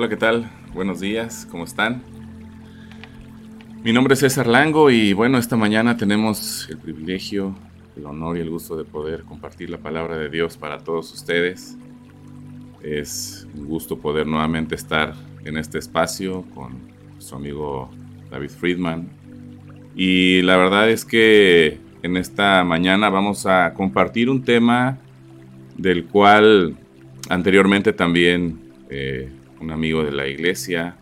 Hola, ¿qué tal? Buenos días, ¿cómo están? Mi nombre es César Lango y bueno, esta mañana tenemos el privilegio, el honor y el gusto de poder compartir la palabra de Dios para todos ustedes. Es un gusto poder nuevamente estar en este espacio con su amigo David Friedman. Y la verdad es que en esta mañana vamos a compartir un tema del cual anteriormente también eh, un amigo de la iglesia,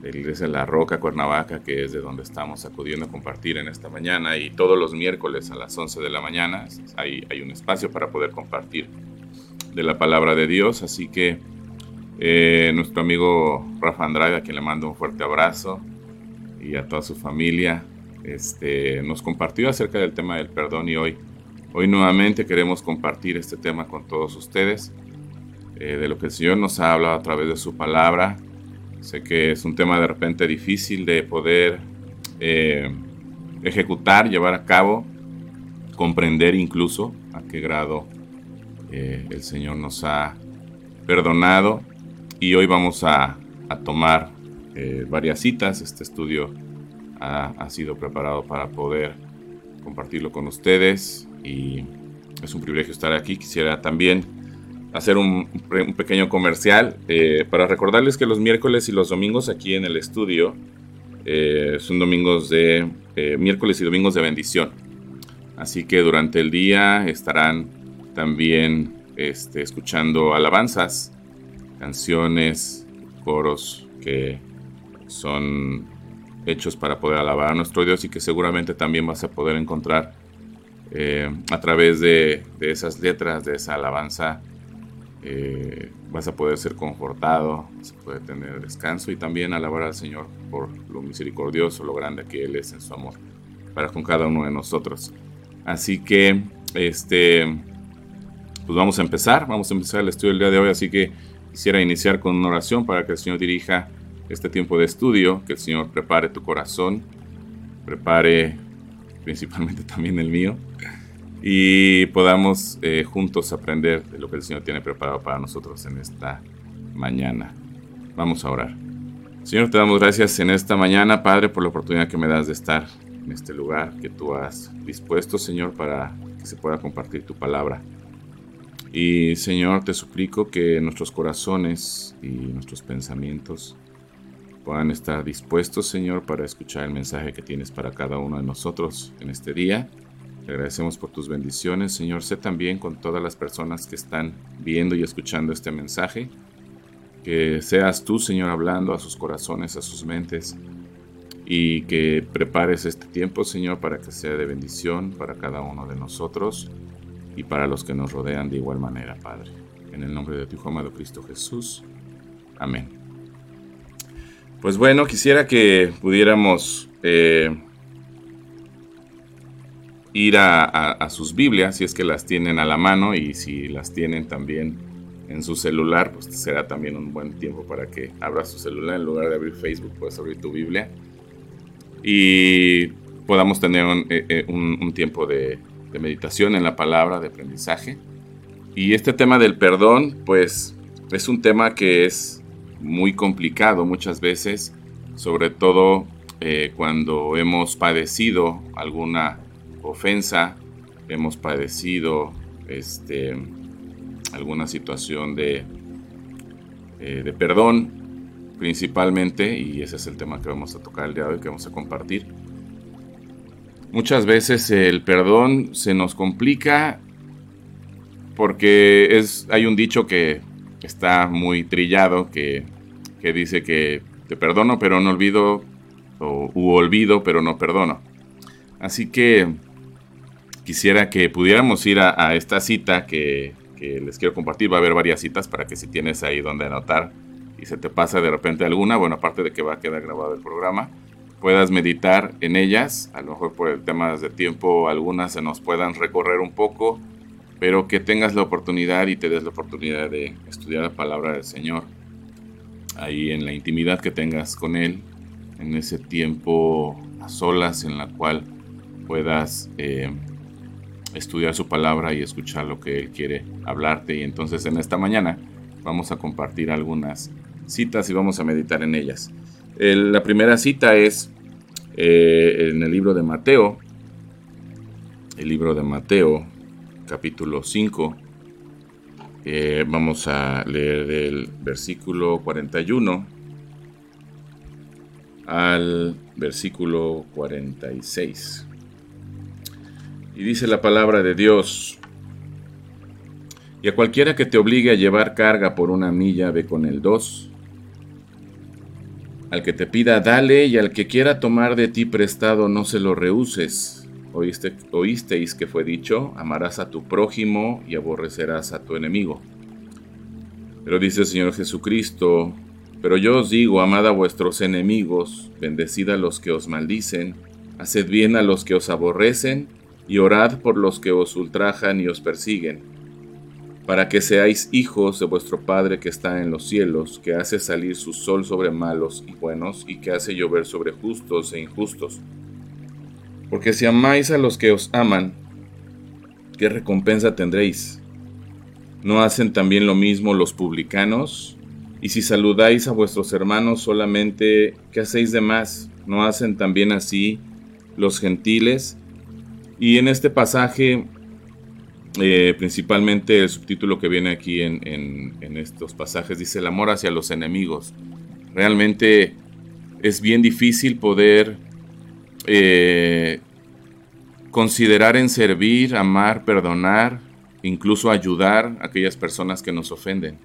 de la iglesia La Roca, Cuernavaca, que es de donde estamos acudiendo a compartir en esta mañana. Y todos los miércoles a las 11 de la mañana hay, hay un espacio para poder compartir de la palabra de Dios. Así que eh, nuestro amigo Rafa Andrade, a quien le mando un fuerte abrazo, y a toda su familia, este, nos compartió acerca del tema del perdón y hoy, hoy nuevamente queremos compartir este tema con todos ustedes. Eh, de lo que el Señor nos ha hablado a través de su palabra. Sé que es un tema de repente difícil de poder eh, ejecutar, llevar a cabo, comprender incluso a qué grado eh, el Señor nos ha perdonado. Y hoy vamos a, tomar varias citas. Este estudio ha, ha sido preparado para poder compartirlo con ustedes y es un privilegio estar aquí. Quisiera también hacer un, pequeño comercial eh, para recordarles que los miércoles y los domingos aquí en el estudio eh, son domingos de eh, miércoles y domingos de bendición. Así que durante el día estarán también este, escuchando alabanzas, canciones, coros que son hechos para poder alabar a nuestro Dios y que seguramente también vas a poder encontrar a través de, de esas letras, de esa alabanza, eh, vas a poder ser confortado, vas a poder tener descanso y también alabar al Señor por lo misericordioso, lo grande que Él es en su amor para con cada uno de nosotros. Así que, este, pues vamos a empezar, vamos a empezar el estudio del día de hoy, así que quisiera iniciar con una oración para que el Señor dirija este tiempo de estudio, que el Señor prepare tu corazón, prepare principalmente también el mío y podamos eh, juntos aprender de lo que el Señor tiene preparado para nosotros en esta mañana. Vamos a orar. Señor, te damos gracias en esta mañana, Padre, por la oportunidad que me das de estar en este lugar que tú has dispuesto, Señor, para que se pueda compartir tu palabra. Y Señor, te suplico que nuestros corazones y nuestros pensamientos puedan estar dispuestos, Señor, para escuchar el mensaje que tienes para cada uno de nosotros en este día te agradecemos por tus bendiciones, Señor. Sé también con todas las personas que están viendo y escuchando este mensaje. Que seas tú, Señor, hablando a sus corazones, a sus mentes. Y que prepares este tiempo, Señor, para que sea de bendición para cada uno de nosotros y para los que nos rodean de igual manera, Padre. En el nombre de tu Hijo amado Cristo Jesús. Amén. Pues bueno, quisiera que pudiéramos eh, ir a, sus Biblias, si es que las tienen a la mano y si las tienen también en su celular, pues será también un buen tiempo para que abras su celular en lugar de abrir Facebook, puedes abrir tu Biblia y podamos tener un, eh, eh, tiempo de, meditación en la palabra, de aprendizaje. Y este tema del perdón, pues es un tema que es muy complicado muchas veces, sobre todo eh, cuando hemos padecido alguna ofensa, hemos padecido este, alguna situación de, eh, de perdón principalmente, y ese es el tema que vamos a tocar el día de hoy, que vamos a compartir. Muchas veces el perdón se nos complica porque es, hay un dicho que está muy trillado que, que dice que te perdono pero no olvido, o u olvido pero no perdono. Así que quisiera que pudiéramos ir a, esta cita que, que, les quiero compartir. Va a haber varias citas para que si tienes ahí donde anotar y se te pasa de repente alguna, bueno, aparte de que va a quedar grabado el programa, puedas meditar en ellas. A lo mejor por el tema de tiempo algunas se nos puedan recorrer un poco, pero que tengas la oportunidad y te des la oportunidad de estudiar la palabra del Señor ahí en la intimidad que tengas con Él, en ese tiempo a solas en la cual puedas eh, estudiar su palabra y escuchar lo que Él quiere hablarte. Y entonces en esta mañana vamos a compartir algunas citas y vamos a meditar en ellas. la primera cita es eh, en el libro de Mateo, el libro de Mateo, capítulo 5. Eh, vamos a leer del versículo 41 al versículo 46. Y dice la palabra de Dios, y a cualquiera que te obligue a llevar carga por una milla, ve con el dos. Al que te pida, dale, y al que quiera tomar de ti prestado, no se lo rehuses. Oíste, oísteis que fue dicho, amarás a tu prójimo y aborrecerás a tu enemigo. Pero dice el Señor Jesucristo, pero yo os digo, amad a vuestros enemigos, bendecid a los que os maldicen, haced bien a los que os aborrecen, y orad por los que os ultrajan y os persiguen, para que seáis hijos de vuestro Padre que está en los cielos, que hace salir su sol sobre malos y buenos, y que hace llover sobre justos e injustos. Porque si amáis a los que os aman, ¿qué recompensa tendréis? ¿No hacen también lo mismo los publicanos? Y si saludáis a vuestros hermanos solamente, ¿qué hacéis de más? ¿No hacen también así los gentiles? Y en este pasaje, eh, principalmente el subtítulo que viene aquí en, estos pasajes dice el amor hacia los enemigos. Realmente es bien difícil poder eh, considerar en servir, amar, perdonar, incluso ayudar a aquellas personas que nos ofenden.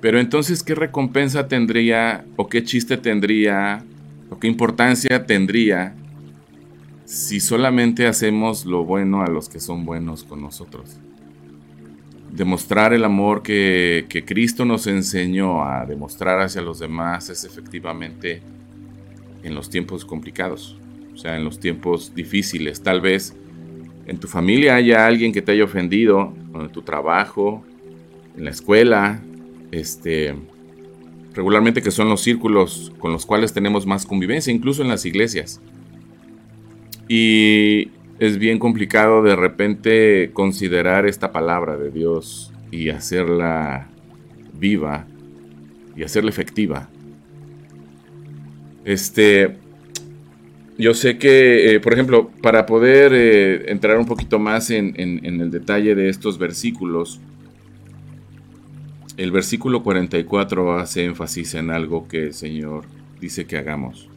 Pero entonces, ¿qué recompensa tendría o qué chiste tendría o qué importancia tendría si solamente hacemos lo bueno a los que son buenos con nosotros? Demostrar el amor que, Cristo nos enseñó a demostrar hacia los demás es efectivamente en los tiempos complicados, o sea, en los tiempos difíciles. Tal vez en tu familia haya alguien que te haya ofendido, en tu trabajo, en la escuela, este, regularmente que son los círculos con los cuales tenemos más convivencia, incluso en las iglesias. Y es bien complicado de repente considerar esta palabra de Dios y hacerla viva y hacerla efectiva. Este, yo sé que, eh, por ejemplo, para poder eh, entrar un poquito más en el detalle de estos versículos, el versículo 44 hace énfasis en algo que el Señor dice que hagamos.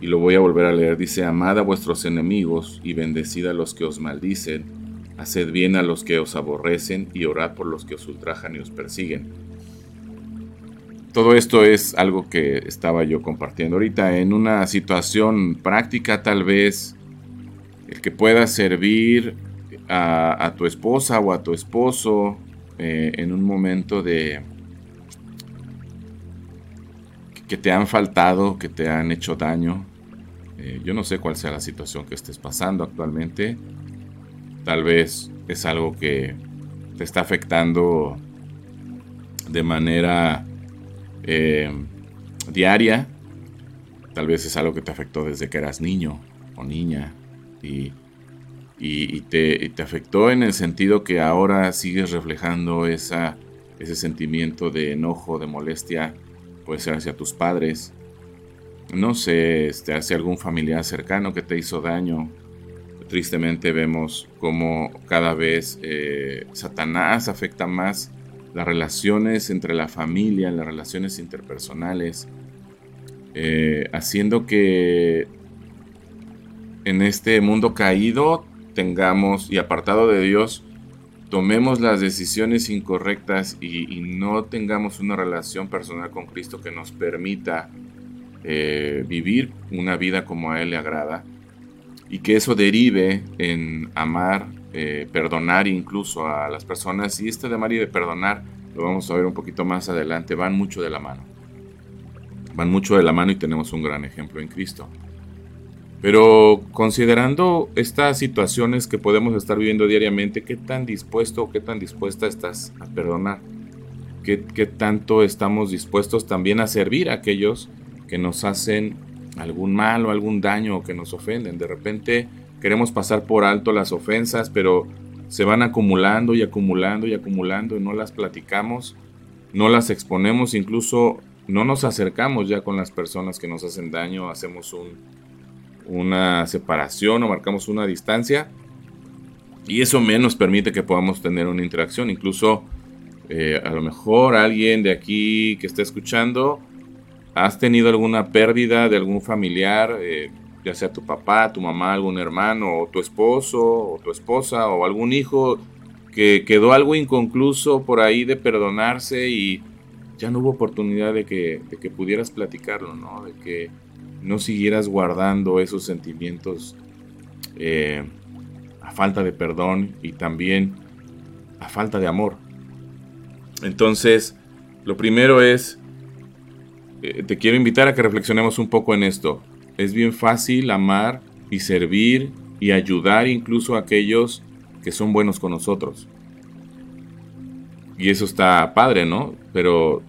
Y lo voy a volver a leer. Dice, amad a vuestros enemigos y bendecid a los que os maldicen, haced bien a los que os aborrecen y orad por los que os ultrajan y os persiguen. Todo esto es algo que estaba yo compartiendo ahorita en una situación práctica tal vez, el que pueda servir a, tu esposa o a tu esposo eh, en un momento de que te han faltado, que te han hecho daño. Eh, yo no sé cuál sea la situación que estés pasando actualmente. Tal vez es algo que te está afectando de manera eh, diaria. Tal vez es algo que te afectó desde que eras niño o niña. Y y, te, afectó en el sentido que ahora sigues reflejando ese sentimiento de enojo, de molestia, puede ser hacia tus padres, no sé, este, hacia algún familiar cercano que te hizo daño. Tristemente vemos cómo cada vez eh, Satanás afecta más las relaciones entre la familia, las relaciones interpersonales, eh, haciendo que en este mundo caído tengamos y apartado de Dios, tomemos las decisiones incorrectas y, no tengamos una relación personal con Cristo que nos permita eh, vivir una vida como a Él le agrada, y que eso derive en amar, eh, perdonar incluso a las personas. Y este de amar y de perdonar, lo vamos a ver un poquito más adelante, van mucho de la mano. Van mucho de la mano y tenemos un gran ejemplo en Cristo. Pero considerando estas situaciones que podemos estar viviendo diariamente, ¿qué tan dispuesto o qué tan dispuesta estás a perdonar? ¿Qué, ¿Qué, tanto estamos dispuestos también a servir a aquellos que nos hacen algún mal o algún daño o que nos ofenden. De repente queremos pasar por alto las ofensas, pero se van acumulando y acumulando y acumulando y no las platicamos, no las exponemos, incluso no nos acercamos ya con las personas que nos hacen daño, hacemos un, una separación o marcamos una distancia y eso menos permite que podamos tener una interacción. Incluso eh, a lo mejor alguien de aquí que está escuchando ¿Has tenido alguna pérdida de algún familiar, eh, ya sea tu papá, tu mamá, algún hermano, o tu esposo, o tu esposa, o algún hijo que quedó algo inconcluso por ahí de perdonarse y ya no hubo oportunidad de que, de que pudieras platicarlo, ¿no? De que no siguieras guardando esos sentimientos eh, a falta de perdón y también a falta de amor. Entonces, lo primero es eh, te quiero invitar a que reflexionemos un poco en esto. Es bien fácil amar y servir y ayudar incluso a aquellos que son buenos con nosotros. Y eso está padre, ¿no? Pero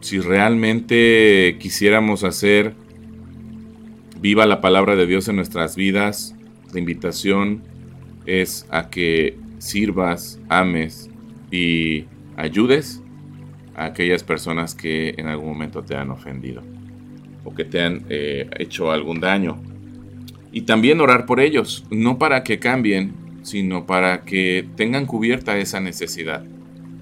si realmente quisiéramos hacer viva la palabra de Dios en nuestras vidas, la invitación es a que sirvas, ames y ayudes aquellas personas que en algún momento te han ofendido o que te han eh, hecho algún daño. Y también orar por ellos, no para que cambien, sino para que tengan cubierta esa necesidad.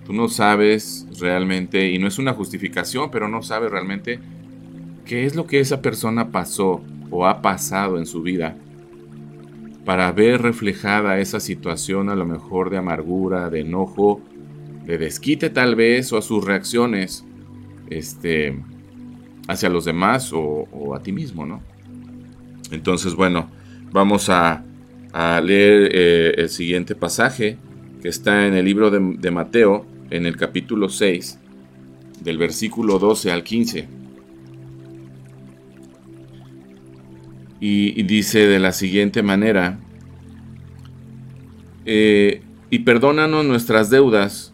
Tú no sabes realmente, y no es una justificación, pero no sabes realmente qué es lo que esa persona pasó o ha pasado en su vida para ver reflejada esa situación a lo mejor de amargura, de enojo de desquite tal vez o a sus reacciones este, hacia los demás o, a ti mismo, ¿no? Entonces, bueno, vamos a, leer eh, el siguiente pasaje que está en el libro de, Mateo, en el capítulo 6, del versículo 12 al 15. Y, dice de la siguiente manera, eh, y perdónanos nuestras deudas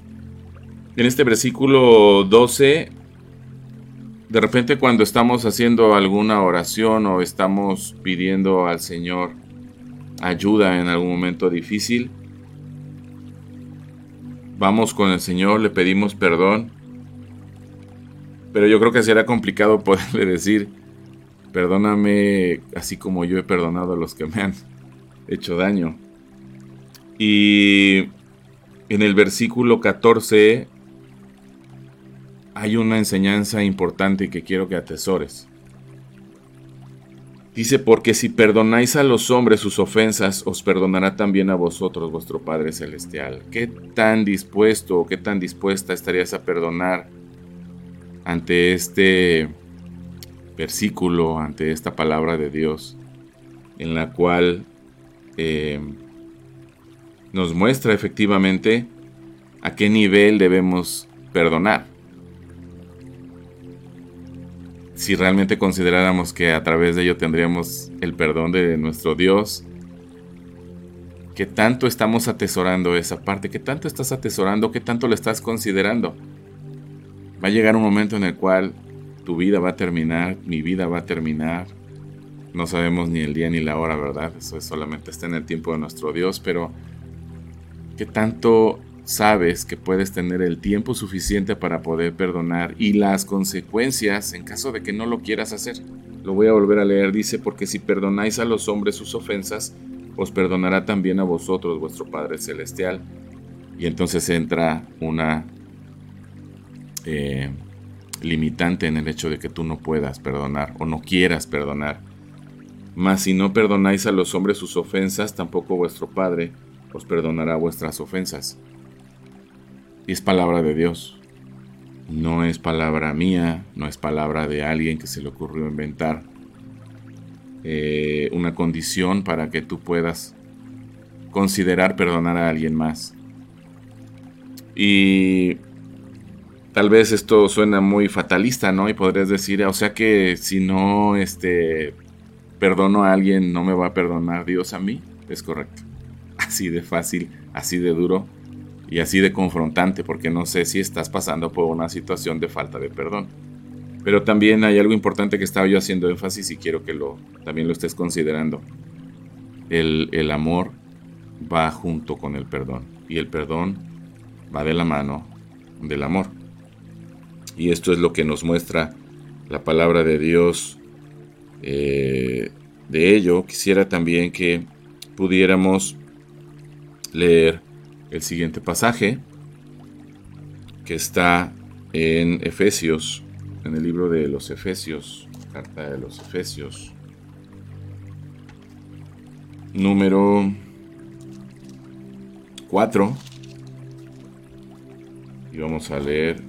En este versículo 12, de repente cuando estamos haciendo alguna oración o estamos pidiendo al Señor ayuda en algún momento difícil, vamos con el Señor, le pedimos perdón, pero yo creo que será complicado poderle decir, perdóname así como yo he perdonado a los que me han hecho daño. Y en el versículo 14 hay una enseñanza importante que quiero que atesores. Dice, porque si perdonáis a los hombres sus ofensas, os perdonará también a vosotros vuestro Padre Celestial. ¿Qué tan dispuesto o qué tan dispuesta estarías a perdonar ante este versículo, ante esta palabra de Dios, en la cual eh, nos muestra efectivamente a qué nivel debemos perdonar? Si realmente consideráramos que a través de ello tendríamos el perdón de nuestro Dios, ¿qué tanto estamos atesorando esa parte? ¿Qué tanto estás atesorando? ¿Qué tanto lo estás considerando? Va a llegar un momento en el cual tu vida va a terminar, mi vida va a terminar. No sabemos ni el día ni la hora, ¿verdad? Eso solamente está en el tiempo de nuestro Dios, pero ¿qué tanto sabes que puedes tener el tiempo suficiente para poder perdonar y las consecuencias en caso de que no lo quieras hacer. Lo voy a volver a leer, dice, porque si perdonáis a los hombres sus ofensas, os perdonará también a vosotros vuestro Padre Celestial. Y entonces entra una eh, limitante en el hecho de que tú no puedas perdonar o no quieras perdonar. Mas si no perdonáis a los hombres sus ofensas, tampoco vuestro Padre os perdonará vuestras ofensas. Y es palabra de Dios. No es palabra mía, no es palabra de alguien que se le ocurrió inventar eh, una condición para que tú puedas considerar perdonar a alguien más. Y tal vez esto suena muy fatalista, ¿no? Y podrías decir, o sea que si no este, perdono a alguien, no me va a perdonar Dios a mí. Es correcto. Así de fácil, así de duro y así de confrontante, porque no sé si estás pasando por una situación de falta de perdón. Pero también hay algo importante que estaba yo haciendo énfasis y quiero que lo, también lo estés considerando. El, el amor va junto con el perdón y el perdón va de la mano del amor. Y esto es lo que nos muestra la palabra de Dios. Eh, de ello, quisiera también que pudiéramos leer el siguiente pasaje que está en Efesios en el libro de los Efesios, carta de los Efesios, número 4, y vamos a leer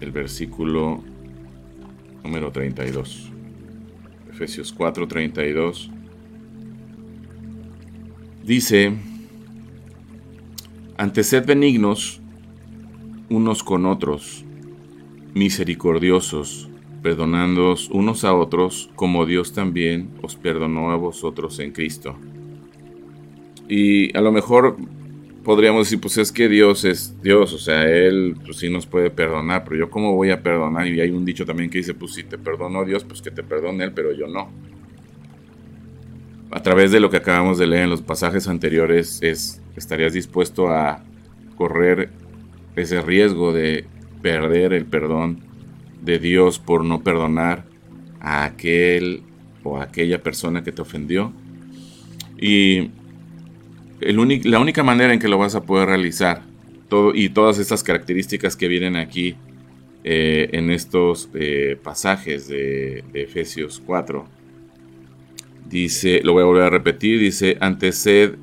el versículo número 32. Efesios 4, 32. Dice, ante sed benignos unos con otros misericordiosos, perdonándoos unos a otros, como Dios también os perdonó a vosotros en Cristo. Y a lo mejor podríamos decir, pues es que Dios es Dios, o sea, Él pues sí nos puede perdonar, pero yo cómo voy a perdonar? Y hay un dicho también que dice, pues si te perdonó Dios, pues que te perdone Él, pero yo no. A través de lo que acabamos de leer en los pasajes anteriores, es, estarías dispuesto a correr ese riesgo de perder el perdón de Dios por no perdonar a aquel o a aquella persona que te ofendió. Y la única manera en que lo vas a poder realizar, y todas estas características que vienen aquí eh, en estos eh, pasajes de, de, Efesios 4, dice, lo voy a volver a repetir, dice, ante sed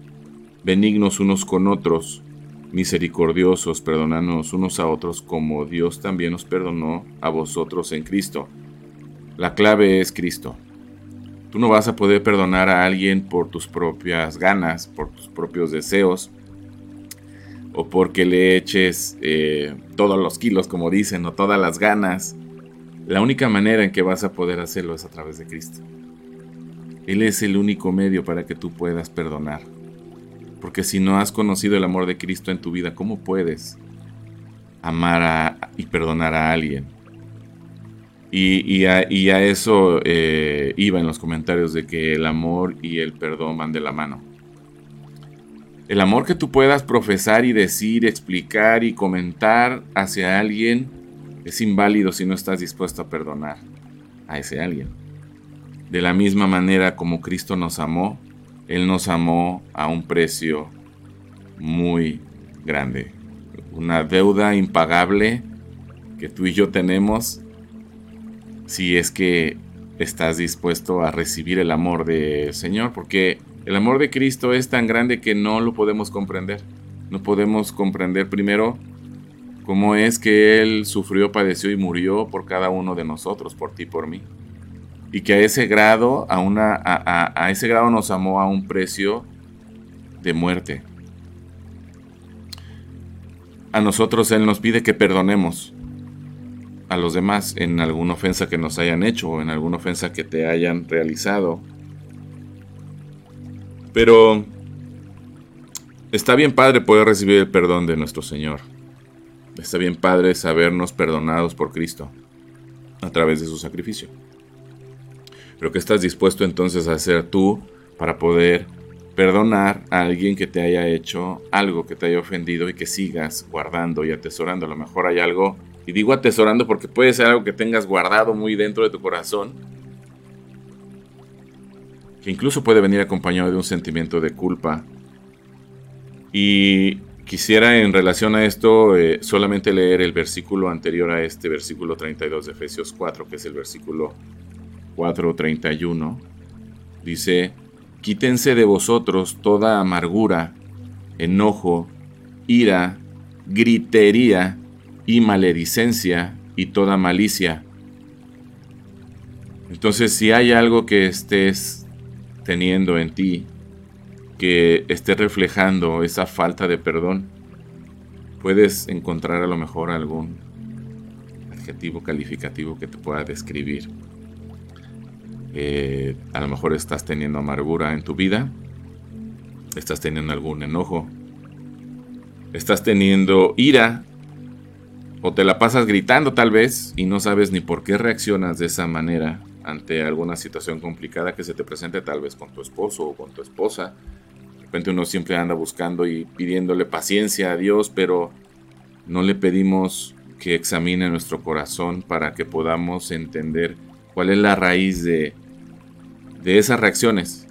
benignos unos con otros, misericordiosos, perdonándonos unos a otros como Dios también nos perdonó a vosotros en Cristo. La clave es Cristo. Tú no vas a poder perdonar a alguien por tus propias ganas, por tus propios deseos, o porque le eches eh, todos los kilos, como dicen, o todas las ganas. La única manera en que vas a poder hacerlo es a través de Cristo. Él es el único medio para que tú puedas perdonar. Porque si no has conocido el amor de Cristo en tu vida, ¿cómo puedes amar y perdonar a alguien? Y, a, eso eh, iba en los comentarios de que el amor y el perdón van de la mano. El amor que tú puedas profesar y decir, explicar y comentar hacia alguien es inválido si no estás dispuesto a perdonar a ese alguien. De la misma manera como Cristo nos amó, él nos amó a un precio muy grande. Una deuda impagable que tú y yo tenemos si es que estás dispuesto a recibir el amor del Señor, porque el amor de Cristo es tan grande que no lo podemos comprender. No podemos comprender primero cómo es que Él sufrió, padeció y murió por cada uno de nosotros, por ti, por mí y que a ese grado, a, una, a, ese grado nos amó a un precio de muerte. A nosotros Él nos pide que perdonemos a los demás en alguna ofensa que nos hayan hecho o en alguna ofensa que te hayan realizado. Pero está bien padre poder recibir el perdón de nuestro Señor. Está bien padre sabernos perdonados por Cristo a través de su sacrificio. Pero ¿qué estás dispuesto entonces a hacer tú para poder perdonar a alguien que te haya hecho algo, que te haya ofendido y que sigas guardando y atesorando? A lo mejor hay algo, y digo atesorando porque puede ser algo que tengas guardado muy dentro de tu corazón, que incluso puede venir acompañado de un sentimiento de culpa. Y quisiera en relación a esto eh, solamente leer el versículo anterior a este, versículo 32 de Efesios 4, que es el versículo 4.31. Dice, quítense de vosotros toda amargura, enojo, ira, gritería y maledicencia y toda malicia. Entonces, si hay algo que estés teniendo en ti, que esté reflejando esa falta de perdón, puedes encontrar a lo mejor algún adjetivo calificativo que te pueda describir. Eh, a lo mejor estás teniendo amargura en tu vida, estás teniendo algún enojo, estás teniendo ira o te la pasas gritando tal vez y no sabes ni por qué reaccionas de esa manera ante alguna situación complicada que se te presente tal vez con tu esposo o con tu esposa. De repente uno siempre anda buscando y pidiéndole paciencia a Dios, pero no le pedimos que examine nuestro corazón para que podamos entender cuál es la raíz de, de esas reacciones.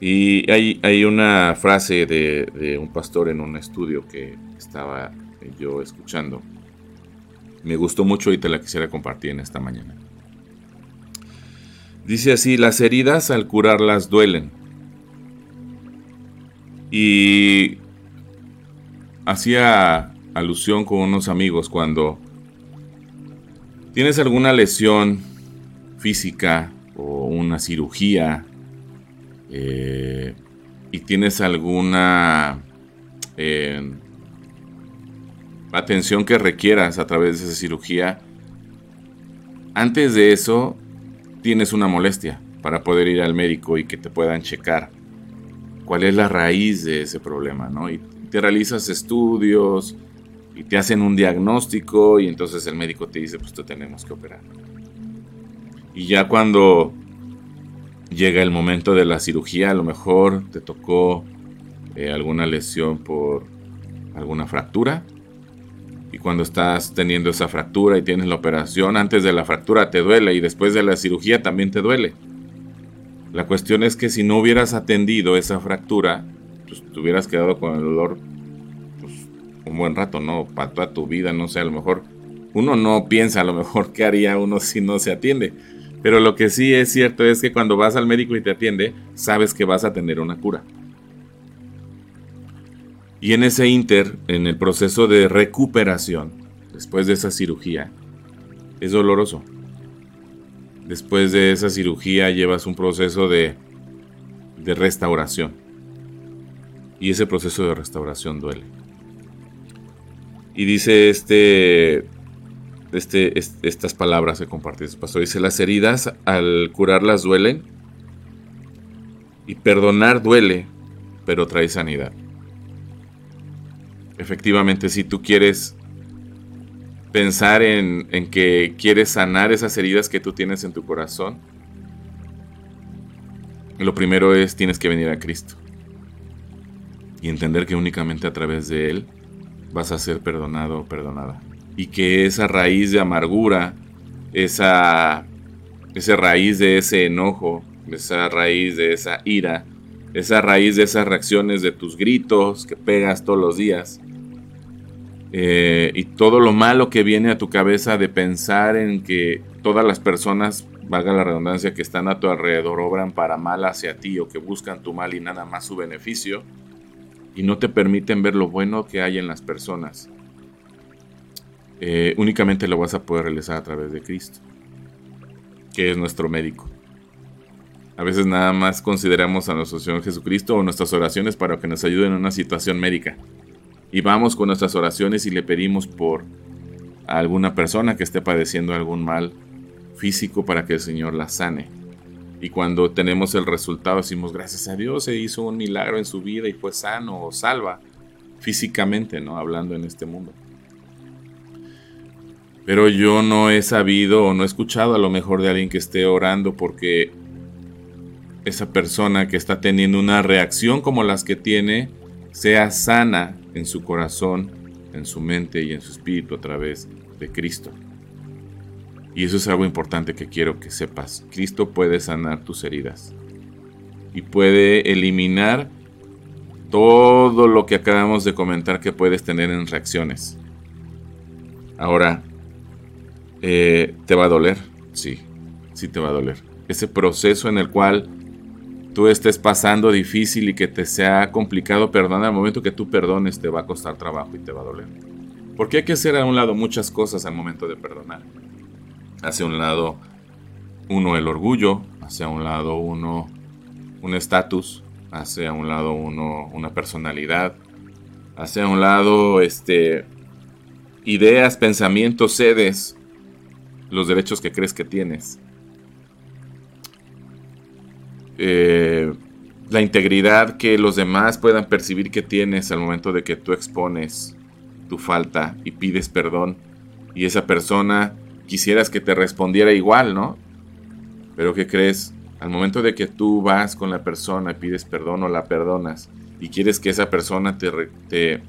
Y hay, hay, una frase de, de un pastor en un estudio que estaba yo escuchando me gustó mucho y te la quisiera compartir en esta mañana. Dice así, las heridas al curarlas duelen. Y hacía alusión con unos amigos cuando tienes alguna lesión física o una cirugía eh, y tienes alguna eh, atención que requieras a través de esa cirugía, antes de eso tienes una molestia para poder ir al médico y que te puedan checar cuál es la raíz de ese problema, ¿no? Y te realizas estudios y te hacen un diagnóstico y entonces el médico te dice, pues te tenemos que operar. Y ya cuando llega el momento de la cirugía, a lo mejor te tocó eh, alguna lesión por alguna fractura y cuando estás teniendo esa fractura y tienes la operación, antes de la fractura te duele y después de la cirugía también te duele. La cuestión es que si no hubieras atendido esa fractura, pues te hubieras quedado con el dolor pues, un buen rato, ¿no? Para toda tu vida, no sé, a lo mejor uno no piensa a lo mejor qué haría uno si no se atiende. Pero lo que sí es cierto es que cuando vas al médico y te atiende, sabes que vas a tener una cura. Y en ese inter, en el proceso de recuperación, después de esa cirugía, es doloroso. Después de esa cirugía llevas un proceso de, de restauración. Y ese proceso de restauración duele. Y dice este, este, estas palabras que compartió pastor. Dice, las heridas al curarlas duelen. Y perdonar duele, pero trae sanidad efectivamente, si tú quieres pensar en, que quieres sanar esas heridas que tú tienes en tu corazón, lo primero es tienes que venir a Cristo y entender que únicamente a través de Él vas a ser perdonado o perdonada. Y que esa raíz de amargura, esa, esa raíz de ese enojo, esa raíz de esa ira, esa raíz de esas reacciones de tus gritos que pegas todos los días, eh, y todo lo malo que viene a tu cabeza de pensar en que todas las personas, valga la redundancia, que están a tu alrededor obran para mal hacia ti o que buscan tu mal y nada más su beneficio y no te permiten ver lo bueno que hay en las personas. Eh, únicamente lo vas a poder realizar a través de Cristo, que es nuestro médico. A veces nada más consideramos a nuestro Señor Jesucristo o nuestras oraciones para que nos ayuden en una situación médica y vamos con nuestras oraciones y le pedimos por alguna persona que esté padeciendo algún mal físico para que el Señor la sane. Y cuando tenemos el resultado decimos gracias a Dios se hizo un milagro en su vida y fue sano o salva físicamente, ¿no? Hablando en este mundo. Pero yo no he sabido o no he escuchado a lo mejor de alguien que esté orando porque esa persona que está teniendo una reacción como las que tiene sea sana en su corazón, en su mente y en su espíritu a través de Cristo. Y eso es algo importante que quiero que sepas. Cristo puede sanar tus heridas y puede eliminar todo lo que acabamos de comentar que puedes tener en reacciones. Ahora, eh, ¿te va a doler? Sí, sí te va a doler. Ese proceso en el cual tú estés pasando difícil y que te sea complicado perdonar, al momento que tú perdones te va a costar trabajo y te va a doler. Porque hay que hacer a un lado muchas cosas al momento de perdonar hacia un lado uno el orgullo, hacia un lado uno un estatus, hacia un lado uno una personalidad, hacia un lado este ideas, pensamientos, sedes, los derechos que crees que tienes. Eh, la integridad que los demás puedan percibir que tienes al momento de que tú expones tu falta y pides perdón y esa persona quisieras que te respondiera igual, ¿no? Pero ¿qué crees? Al momento de que tú vas con la persona pides perdón o la perdonas y quieres que esa persona te, te,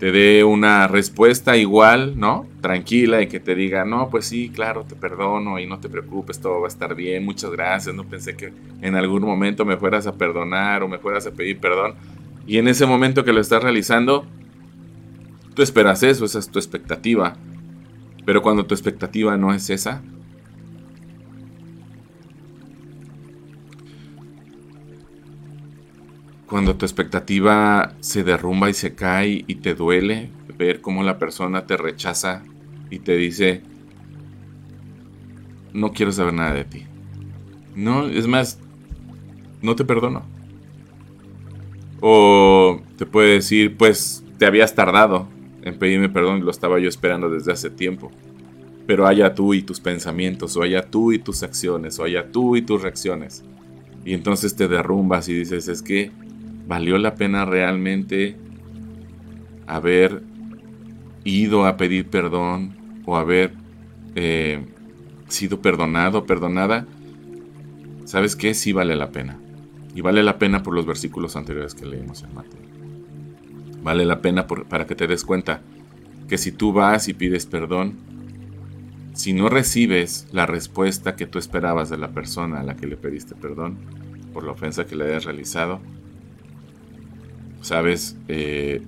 te dé una respuesta igual, ¿no? Tranquila y que te diga, no, pues sí, claro, te perdono y no te preocupes, todo va a estar bien, muchas gracias, no pensé que en algún momento me fueras a perdonar o me fueras a pedir perdón. Y en ese momento que lo estás realizando, tú esperas eso, esa es tu expectativa. Pero cuando tu expectativa no es esa, cuando tu expectativa se derrumba y se cae y te duele ver cómo la persona te rechaza y te dice, no quiero saber nada de ti. No, es más, no te perdono. O te puede decir, pues te habías tardado, en pedirme perdón y lo estaba yo esperando desde hace tiempo. Pero haya tú y tus pensamientos, o haya tú y tus acciones, o haya tú y tus reacciones. Y entonces te derrumbas y dices, es que valió la pena realmente haber ido a pedir perdón o haber eh, sido perdonado, perdonada. ¿Sabes qué? Sí vale la pena. Y vale la pena por los versículos anteriores que leímos en Mateo. Vale la pena para que te des cuenta que si tú vas y pides perdón, si no recibes la respuesta que tú esperabas de la persona a la que le pediste perdón por la ofensa que le hayas realizado, sabes, eh,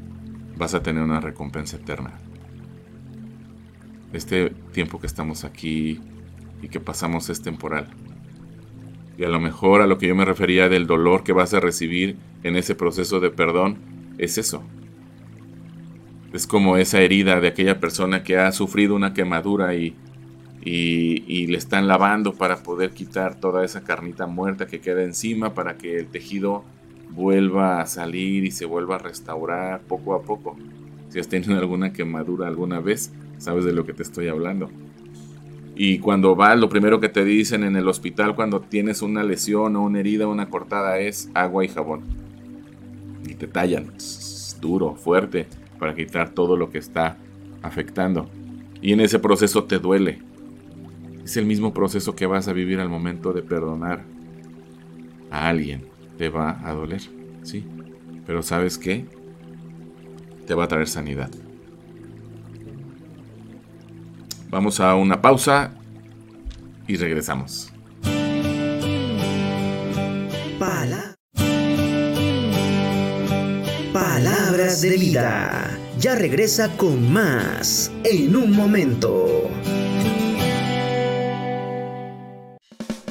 vas a tener una recompensa eterna. Este tiempo que estamos aquí y que pasamos es temporal. Y a lo mejor a lo que yo me refería del dolor que vas a recibir en ese proceso de perdón es eso, es como esa herida de aquella persona que ha sufrido una quemadura y, y, le están lavando para poder quitar toda esa carnita muerta que queda encima para que el tejido vuelva a salir y se vuelva a restaurar poco a poco. Si has tenido alguna quemadura alguna vez, sabes de lo que te estoy hablando. Y cuando vas, lo primero que te dicen en el hospital cuando tienes una lesión o una herida o una cortada es agua y jabón. Y te tallan duro, fuerte para quitar todo lo que está afectando. Y en ese proceso te duele. Es el mismo proceso que vas a vivir al momento de perdonar a alguien. Te va a doler, sí. Pero ¿sabes qué? Te va a traer sanidad. Vamos a una pausa y regresamos. Palabras de vida. Ya regresa con más en un momento.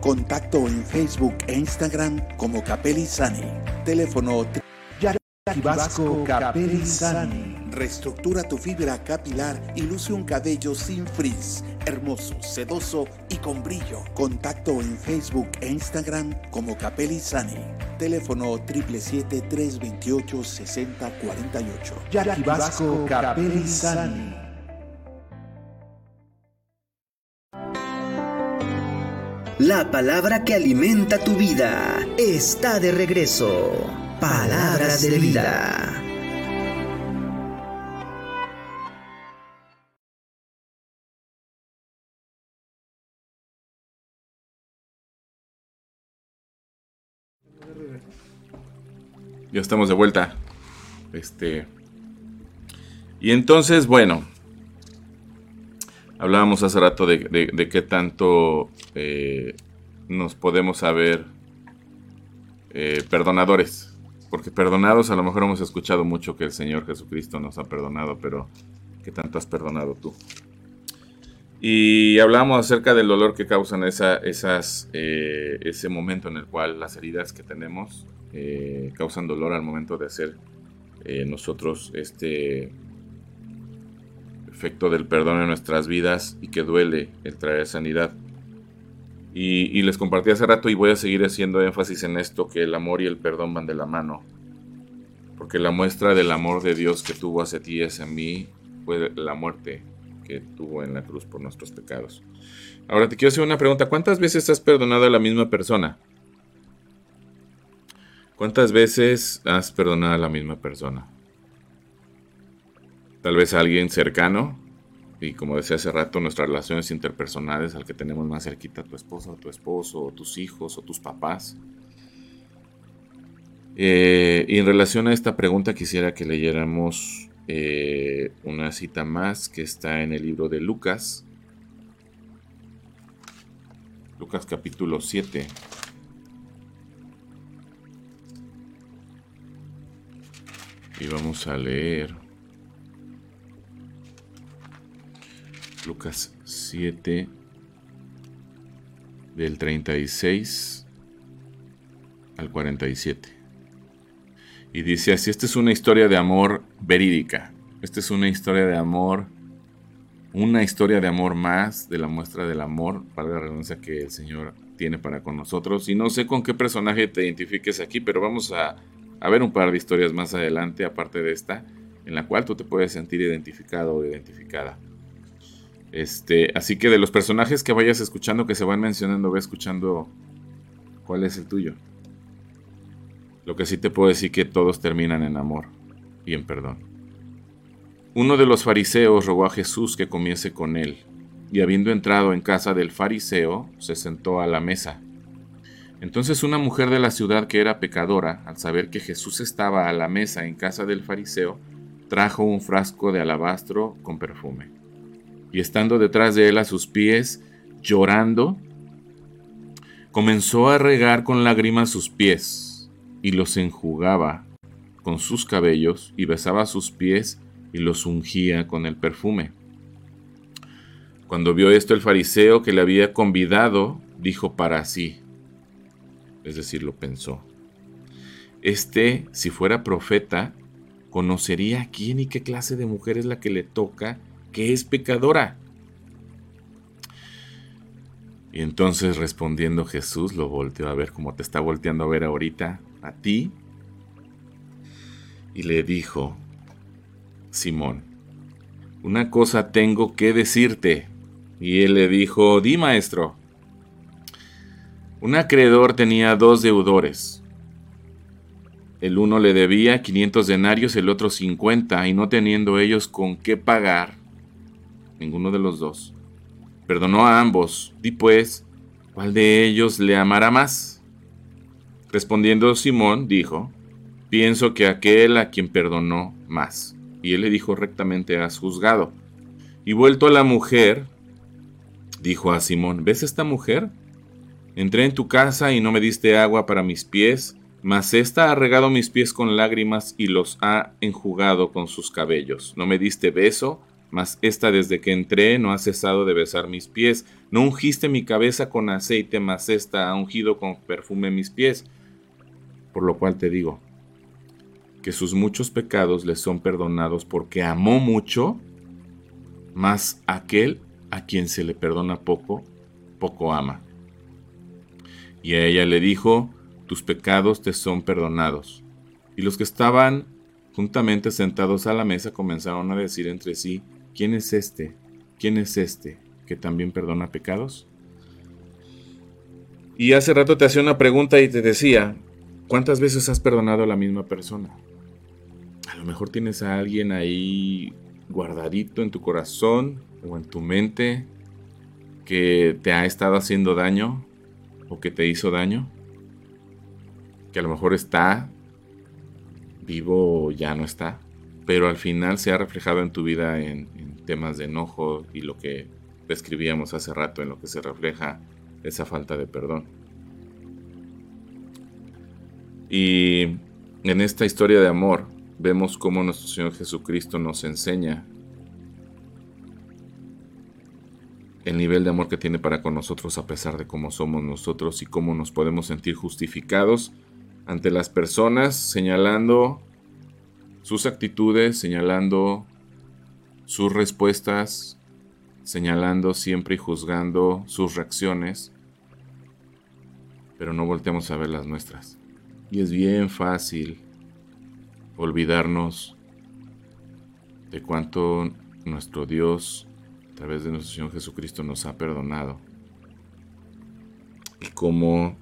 Contacto en Facebook e Instagram como Capelli Sani. Teléfono Vasco Capelli Reestructura tu fibra capilar y luce un cabello sin frizz, hermoso, sedoso y con brillo. Contacto en Facebook e Instagram como Capelli Sani. Teléfono 777-328-6048. Jackie Vasco Capelli Sani. La palabra que alimenta tu vida está de regreso. Palabras de vida. Ya estamos de vuelta. Este. Y entonces, bueno. Hablábamos hace rato de, qué tanto eh, nos podemos saber eh, perdonadores. Porque perdonados a lo mejor hemos escuchado mucho que el Señor Jesucristo nos ha perdonado, pero ¿qué tanto has perdonado tú? Y hablamos acerca del dolor que causan esa, esas, eh, ese momento en el cual las heridas que tenemos causan dolor al momento de hacer nosotros este efecto del perdón en nuestras vidas y que duele el traer sanidad. Y, les compartí hace rato y voy a seguir haciendo énfasis en esto, que el amor y el perdón van de la mano. Porque la muestra del amor de Dios que tuvo hacia ti y hacia mí fue la muerte que tuvo en la cruz por nuestros pecados. Ahora te quiero hacer una pregunta. ¿Cuántas veces has perdonado a la misma persona? ¿Cuántas veces has perdonado a la misma persona? Tal vez a alguien cercano, y como decía hace rato, nuestras relaciones interpersonales, al que tenemos más cerquita, tu esposa tu esposo, o tus hijos, o tus papás. Eh, y en relación a esta pregunta quisiera que leyéramos eh, una cita más que está en el libro de Lucas. Lucas capítulo 7. Y vamos a leer Lucas 7, del 36 al 47. Y dice así, esta es una historia de amor verídica. Esta es una historia de amor, una historia de amor más de la muestra del amor, para la redundancia que el Señor tiene para con nosotros. Y no sé con qué personaje te identifiques aquí, pero vamos a, a ver un par de historias más adelante, aparte de esta, en la cual tú te puedes sentir identificado o identificada. Este, así que de los personajes que vayas escuchando, que se van mencionando, ve escuchando cuál es el tuyo. Lo que sí te puedo decir que todos terminan en amor y en perdón. Uno de los fariseos rogó a Jesús que comiese con él, y habiendo entrado en casa del fariseo, se sentó a la mesa. Entonces una mujer de la ciudad que era pecadora, al saber que Jesús estaba a la mesa en casa del fariseo, trajo un frasco de alabastro con perfume y estando detrás de él a sus pies, llorando, comenzó a regar con lágrimas sus pies y los enjugaba con sus cabellos y besaba sus pies y los ungía con el perfume. Cuando vio esto el fariseo que le había convidado, dijo para sí, es decir, lo pensó, este, si fuera profeta, conocería quién y qué clase de mujer es la que le toca que es pecadora. Y entonces respondiendo Jesús lo volteó a ver como te está volteando a ver ahorita a ti. Y le dijo, Simón, una cosa tengo que decirte. Y él le dijo, di maestro. Un acreedor tenía dos deudores. El uno le debía 500 denarios, el otro 50, y no teniendo ellos con qué pagar, ninguno de los dos. Perdonó a ambos. Di pues, ¿cuál de ellos le amará más? Respondiendo Simón, dijo, pienso que aquel a quien perdonó más. Y él le dijo rectamente, has juzgado. Y vuelto a la mujer, dijo a Simón, ¿ves esta mujer? Entré en tu casa y no me diste agua para mis pies, mas ésta ha regado mis pies con lágrimas y los ha enjugado con sus cabellos. No me diste beso, mas esta desde que entré no ha cesado de besar mis pies. No ungiste mi cabeza con aceite, mas esta ha ungido con perfume mis pies. Por lo cual te digo, que sus muchos pecados le son perdonados porque amó mucho, más aquel a quien se le perdona poco, poco ama. Y a ella le dijo, tus pecados te son perdonados. Y los que estaban juntamente sentados a la mesa comenzaron a decir entre sí, ¿quién es este? ¿Quién es este que también perdona pecados? Y hace rato te hacía una pregunta y te decía, ¿cuántas veces has perdonado a la misma persona? A lo mejor tienes a alguien ahí guardadito en tu corazón o en tu mente que te ha estado haciendo daño o que te hizo daño, que a lo mejor está vivo o ya no está, pero al final se ha reflejado en tu vida en, temas de enojo y lo que describíamos hace rato, en lo que se refleja esa falta de perdón. Y en esta historia de amor vemos cómo nuestro Señor Jesucristo nos enseña el nivel de amor que tiene para con nosotros a pesar de cómo somos nosotros y cómo nos podemos sentir justificados ante las personas, señalando sus actitudes, señalando sus respuestas, señalando siempre y juzgando sus reacciones, pero no volteamos a ver las nuestras. Y es bien fácil olvidarnos de cuánto nuestro Dios a través de nuestro Señor Jesucristo nos ha perdonado. Y cómo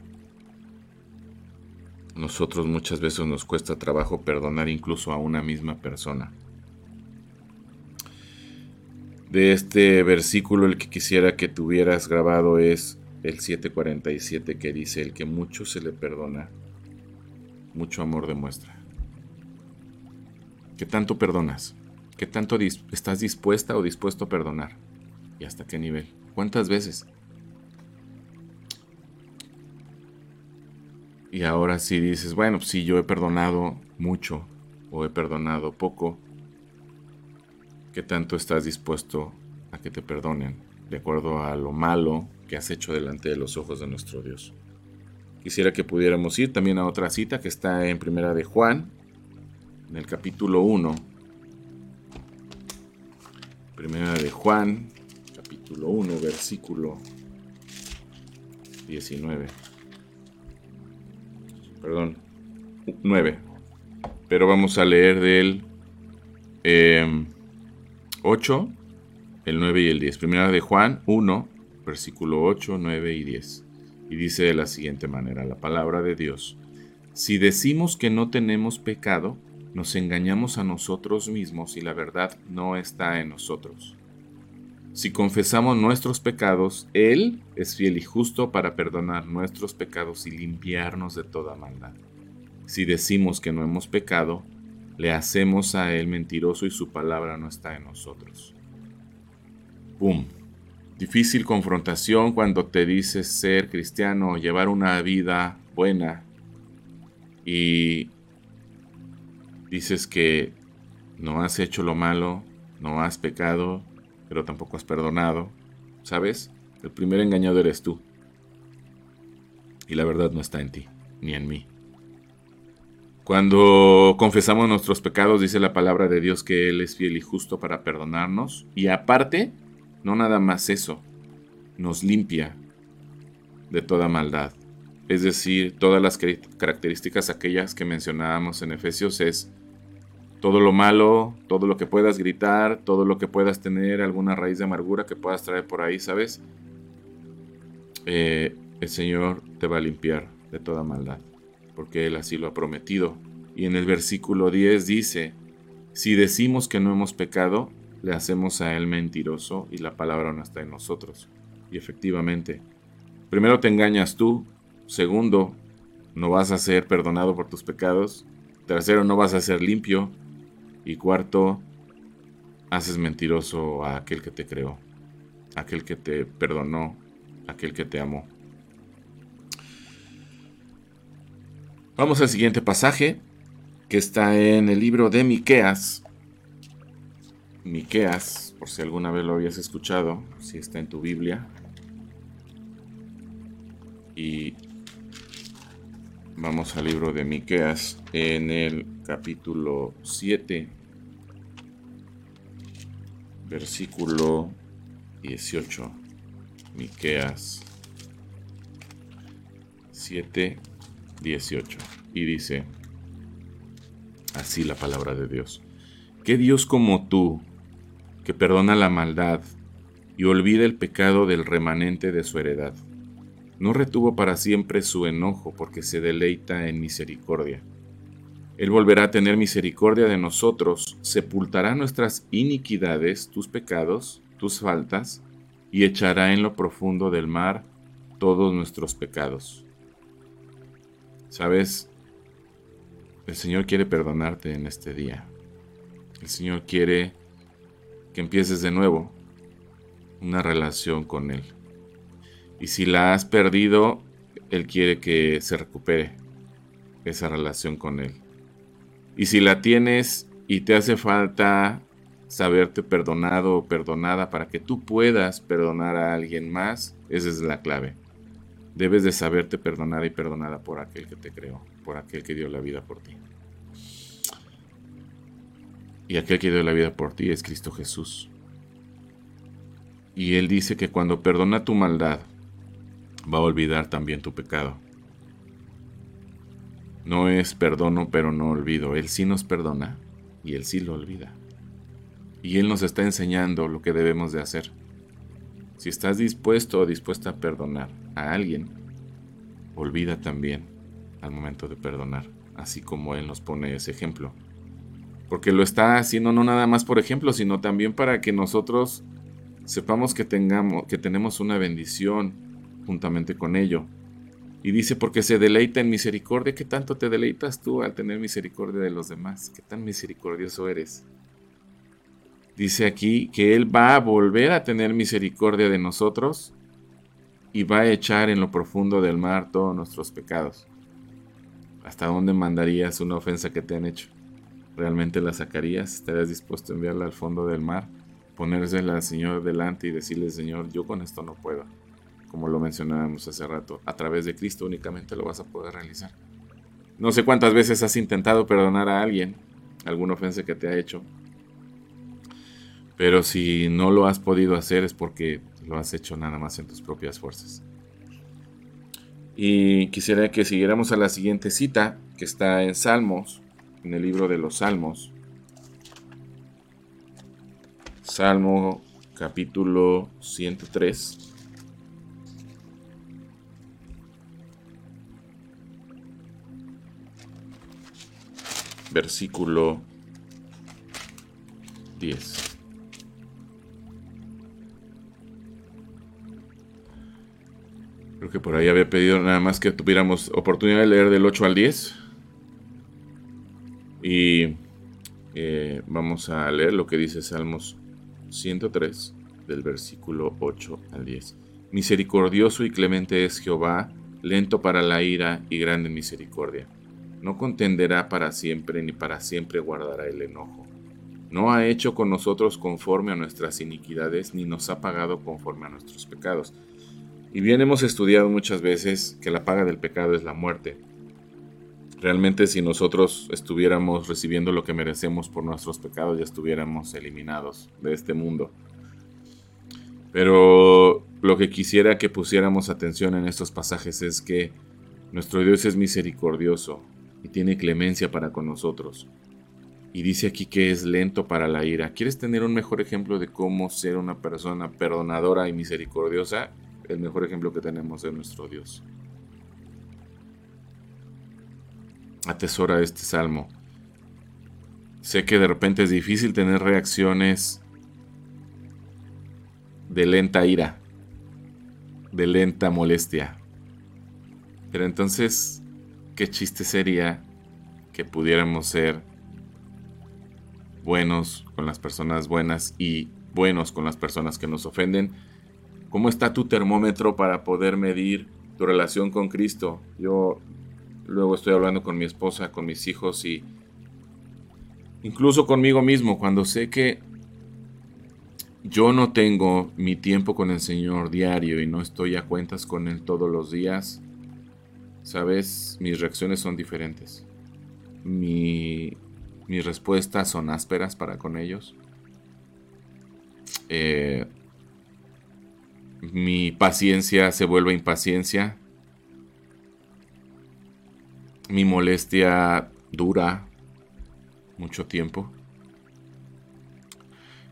nosotros muchas veces nos cuesta trabajo perdonar incluso a una misma persona. De este versículo el que quisiera que tuvieras grabado es el 747 que dice, el que mucho se le perdona, mucho amor demuestra. ¿Qué tanto perdonas? ¿Qué tanto estás dispuesta o dispuesto a perdonar? ¿Y hasta qué nivel? ¿Cuántas veces? Y ahora si dices, bueno, si yo he perdonado mucho o he perdonado poco, ¿qué tanto estás dispuesto a que te perdonen de acuerdo a lo malo que has hecho delante de los ojos de nuestro Dios? Quisiera que pudiéramos ir también a otra cita que está en Primera de Juan, en el capítulo 1. Primera de Juan, capítulo 1, versículo 19. Perdón, 9. Pero vamos a leer del 8, em, el 9 y el 10. Primera de Juan 1, versículo 8, 9 y 10. Y dice de la siguiente manera la palabra de Dios. Si decimos que no tenemos pecado, nos engañamos a nosotros mismos y la verdad no está en nosotros. Si confesamos nuestros pecados, Él es fiel y justo para perdonar nuestros pecados y limpiarnos de toda maldad. Si decimos que no hemos pecado, le hacemos a Él mentiroso y su palabra no está en nosotros. ¡Pum! Difícil confrontación cuando te dices ser cristiano, llevar una vida buena y dices que no has hecho lo malo, no has pecado, pero tampoco has perdonado, ¿sabes? El primer engañado eres tú. Y la verdad no está en ti, ni en mí. Cuando confesamos nuestros pecados, dice la palabra de Dios que Él es fiel y justo para perdonarnos. Y aparte, no nada más eso, nos limpia de toda maldad. Es decir, todas las características aquellas que mencionábamos en Efesios es todo lo malo, todo lo que puedas gritar, todo lo que puedas tener, alguna raíz de amargura que puedas traer por ahí, ¿sabes? Eh, el Señor te va a limpiar de toda maldad, porque Él así lo ha prometido. Y en el versículo 10 dice, si decimos que no hemos pecado, le hacemos a Él mentiroso y la palabra no está en nosotros. Y efectivamente, primero te engañas tú, segundo, no vas a ser perdonado por tus pecados, tercero, no vas a ser limpio, y cuarto, haces mentiroso a aquel que te creó, aquel que te perdonó, aquel que te amó. Vamos al siguiente pasaje, que está en el libro de Miqueas. Miqueas, por si alguna vez lo habías escuchado, si está en tu Biblia. Y vamos al libro de Miqueas en el capítulo 7, versículo 18. Miqueas 7, 18. Y dice así la palabra de Dios. ¿Qué Dios como tú, que perdona la maldad y olvida el pecado del remanente de su heredad? No retuvo para siempre su enojo porque se deleita en misericordia él volverá a tener misericordia de nosotros, sepultará nuestras iniquidades, tus pecados, tus faltas, y echará en lo profundo del mar todos nuestros pecados. ¿Sabes? El Señor quiere perdonarte en este día. El Señor quiere que empieces de nuevo una relación con Él. Y si la has perdido, Él quiere que se recupere esa relación con Él. Y si la tienes y te hace falta saberte perdonado o perdonada para que tú puedas perdonar a alguien más, esa es la clave. Debes de saberte perdonada y perdonada por aquel que te creó, por aquel que dio la vida por ti. Y aquel que dio la vida por ti es Cristo Jesús. Y Él dice que cuando perdona tu maldad, va a olvidar también tu pecado. No es perdono pero no olvido. Él sí nos perdona y Él sí lo olvida. Y Él nos está enseñando lo que debemos de hacer. Si estás dispuesto o dispuesta a perdonar a alguien, olvida también al momento de perdonar, así como Él nos pone ese ejemplo. Porque lo está haciendo no nada más por ejemplo, sino también para que nosotros sepamos que tengamos que tenemos una bendición juntamente con ello y dice, porque se deleita en misericordia. ¿Qué tanto te deleitas tú al tener misericordia de los demás? ¿Qué tan misericordioso eres? Dice aquí que Él va a volver a tener misericordia de nosotros y va a echar en lo profundo del mar todos nuestros pecados. ¿Hasta dónde mandarías una ofensa que te han hecho? ¿Realmente la sacarías? ¿Estarías dispuesto a enviarla al fondo del mar? Ponérsela al Señor delante y decirle, Señor, yo con esto no puedo como lo mencionábamos hace rato, a través de Cristo únicamente lo vas a poder realizar. No sé cuántas veces has intentado perdonar a alguien, alguna ofensa que te ha hecho, pero si no lo has podido hacer es porque lo has hecho nada más en tus propias fuerzas. Y quisiera que siguiéramos a la siguiente cita, que está en Salmos, en el libro de los Salmos. Salmo capítulo 103. versículo 10. Creo que por ahí había pedido nada más que tuviéramos oportunidad de leer del 8 al 10. Y eh, vamos a leer lo que dice Salmos 103, del versículo 8 al 10. Misericordioso y clemente es Jehová, lento para la ira y grande en misericordia no contenderá para siempre, ni para siempre guardará el enojo. No ha hecho con nosotros conforme a nuestras iniquidades, ni nos ha pagado conforme a nuestros pecados. Y bien hemos estudiado muchas veces que la paga del pecado es la muerte. Realmente si nosotros estuviéramos recibiendo lo que merecemos por nuestros pecados, ya estuviéramos eliminados de este mundo. Pero lo que quisiera que pusiéramos atención en estos pasajes es que nuestro Dios es misericordioso, y tiene clemencia para con nosotros. Y dice aquí que es lento para la ira. ¿Quieres tener un mejor ejemplo de cómo ser una persona perdonadora y misericordiosa? El mejor ejemplo que tenemos es nuestro Dios. Atesora este salmo. Sé que de repente es difícil tener reacciones de lenta ira, de lenta molestia. Pero entonces qué chiste sería que pudiéramos ser buenos con las personas buenas y buenos con las personas que nos ofenden. ¿Cómo está tu termómetro para poder medir tu relación con Cristo? Yo luego estoy hablando con mi esposa, con mis hijos y incluso conmigo mismo cuando sé que yo no tengo mi tiempo con el Señor diario y no estoy a cuentas con Él todos los días, Sabes, mis reacciones son diferentes. mi, mis respuestas son ásperas para con ellos. Eh, mi paciencia se vuelve impaciencia. Mi molestia dura mucho tiempo.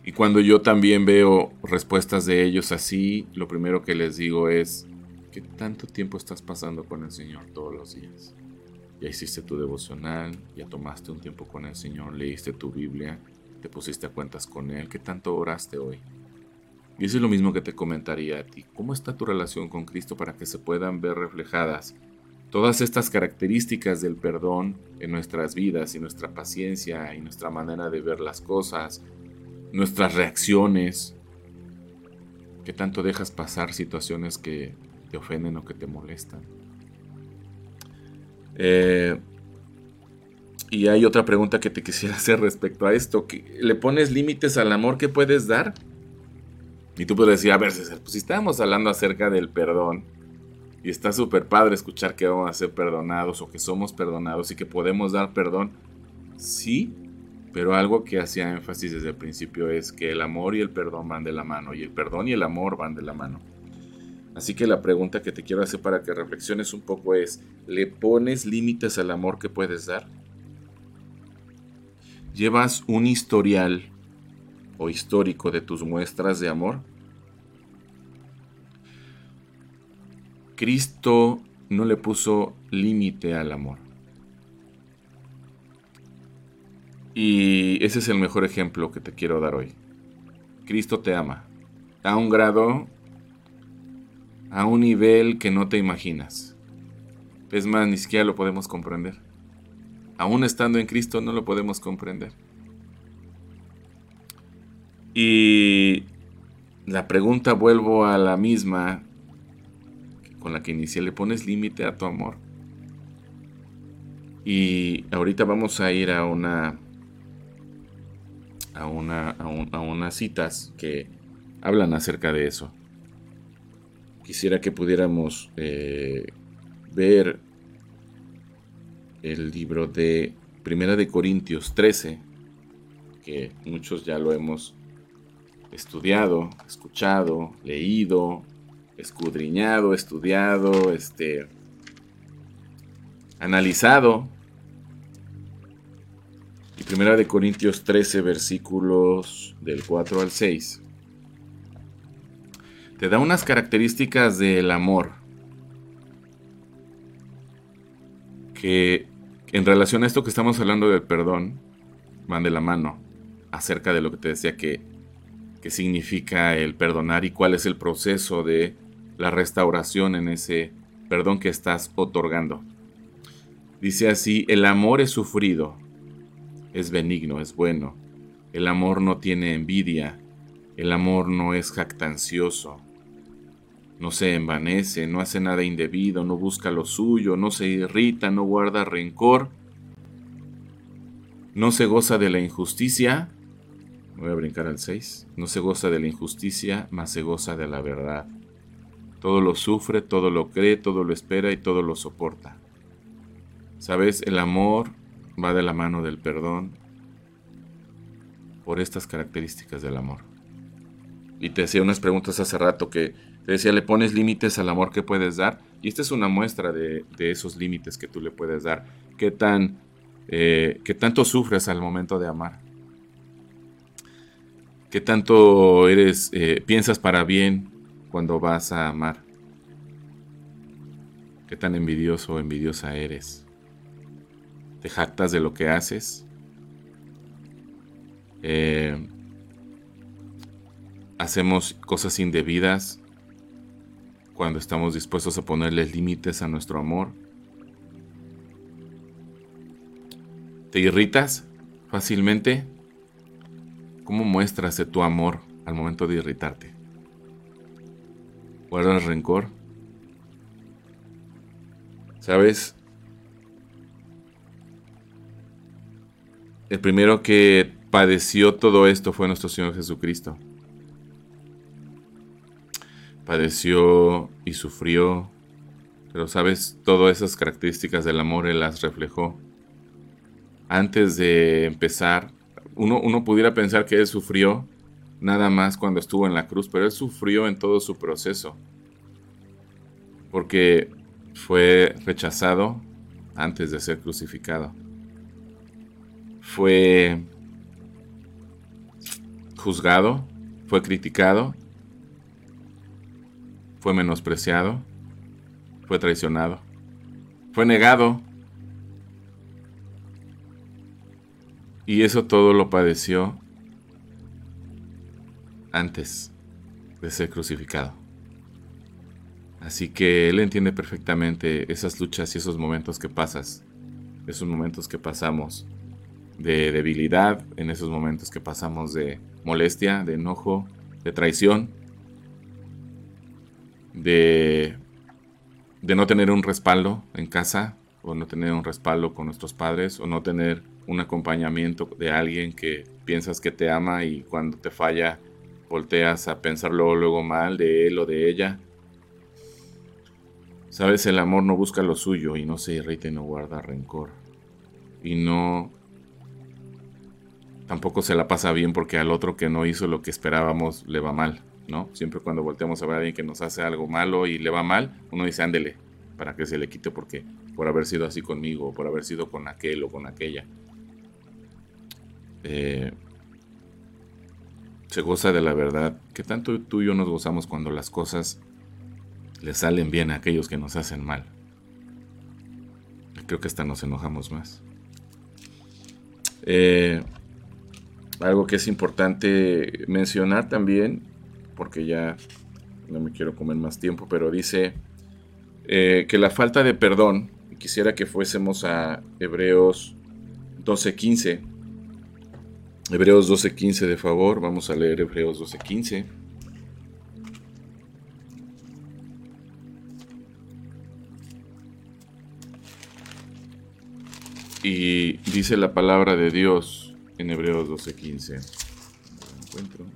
Y cuando yo también veo respuestas de ellos así, lo primero que les digo es, ¿qué tanto tiempo estás pasando con el Señor todos los días? Ya hiciste tu devocional, ya tomaste un tiempo con el Señor, leíste tu Biblia, te pusiste a cuentas con Él, ¿qué tanto oraste hoy? Y eso es lo mismo que te comentaría a ti. ¿Cómo está tu relación con Cristo para que se puedan ver reflejadas todas estas características del perdón en nuestras vidas y nuestra paciencia y nuestra manera de ver las cosas, nuestras reacciones, que tanto dejas pasar situaciones que te ofenden o que te molestan. Eh, y hay otra pregunta que te quisiera hacer respecto a esto. ¿Le pones límites al amor que puedes dar? Y tú puedes decir, a ver, César, pues si estábamos hablando acerca del perdón, y está súper padre escuchar que vamos a ser perdonados o que somos perdonados y que podemos dar perdón, sí, pero algo que hacía énfasis desde el principio es que el amor y el perdón van de la mano, y el perdón y el amor van de la mano. Así que la pregunta que te quiero hacer para que reflexiones un poco es, ¿le pones límites al amor que puedes dar? ¿Llevas un historial o histórico de tus muestras de amor? Cristo no le puso límite al amor. Y ese es el mejor ejemplo que te quiero dar hoy. Cristo te ama. A un grado, a un nivel que no te imaginas. Es más, ni siquiera lo podemos comprender. Aún estando en Cristo no lo podemos comprender. Y la pregunta vuelvo a la misma con la que inicié. Le pones límite a tu amor. Y ahorita vamos a ir a una a, una, a, unas citas que hablan acerca de eso. Quisiera que pudiéramos eh, ver el libro de Primera de Corintios 13, que muchos ya lo hemos estudiado, escuchado, leído, escudriñado, estudiado, este, analizado Primera de Corintios 13, versículos del 4 al 6. Te da unas características del amor que en relación a esto que estamos hablando del perdón, van de la mano acerca de lo que te decía que, que significa el perdonar y cuál es el proceso de la restauración en ese perdón que estás otorgando. Dice así, el amor es sufrido es benigno, es bueno. El amor no tiene envidia, el amor no es jactancioso, no se envanece, no hace nada indebido, no busca lo suyo, no se irrita, no guarda rencor, no se goza de la injusticia, voy a brincar al 6, no se goza de la injusticia, mas se goza de la verdad. Todo lo sufre, todo lo cree, todo lo espera y todo lo soporta. ¿Sabes? El amor va de la mano del perdón por estas características del amor. Y te hacía unas preguntas hace rato que te decía, ¿le pones límites al amor que puedes dar? Y esta es una muestra de, esos límites que tú le puedes dar. ¿Qué, tan, eh, ¿Qué tanto sufres al momento de amar? ¿Qué tanto eres, eh, piensas para bien cuando vas a amar? ¿Qué tan envidioso o envidiosa eres? te jactas de lo que haces. Eh, hacemos cosas indebidas cuando estamos dispuestos a ponerles límites a nuestro amor. ¿Te irritas fácilmente? ¿Cómo muestras tu amor al momento de irritarte? ¿Guardas rencor? ¿Sabes? El primero que padeció todo esto fue nuestro Señor Jesucristo. Padeció y sufrió, pero sabes, todas esas características del amor Él las reflejó. antes de empezar, uno, uno pudiera pensar que Él sufrió nada más cuando estuvo en la cruz, pero Él sufrió en todo su proceso. Porque fue rechazado antes de ser crucificado. Fue juzgado, fue criticado, fue menospreciado, fue traicionado, fue negado. Y eso todo lo padeció antes de ser crucificado. Así que Él entiende perfectamente esas luchas y esos momentos que pasas, esos momentos que pasamos de debilidad, en esos momentos que pasamos de molestia, de enojo, de traición, de, de no tener un respaldo en casa, o no tener un respaldo con nuestros padres, o no tener un acompañamiento de alguien que piensas que te ama y cuando te falla volteas a pensar luego, mal de él o de ella. Sabes, el amor no busca lo suyo y no se irrita y no guarda rencor. Y no tampoco se la pasa bien porque al otro que no hizo lo que esperábamos le va mal, ¿no? Siempre cuando volteamos a ver a alguien que nos hace algo malo y le va mal, uno dice, ándele, para que se le quite porque por haber sido así conmigo, o por haber sido con aquel o con aquella. Eh, se goza de la verdad, que tanto tú y yo nos gozamos cuando las cosas le salen bien a aquellos que nos hacen mal. Creo que hasta nos enojamos más. Eh, algo que es importante mencionar también, porque ya no me quiero comer más tiempo, pero dice eh, que la falta de perdón, quisiera que fuésemos a Hebreos 12:15. Hebreos 12:15 de favor, vamos a leer Hebreos 12:15. Y dice la palabra de Dios en Hebreos 12:15. encuentro.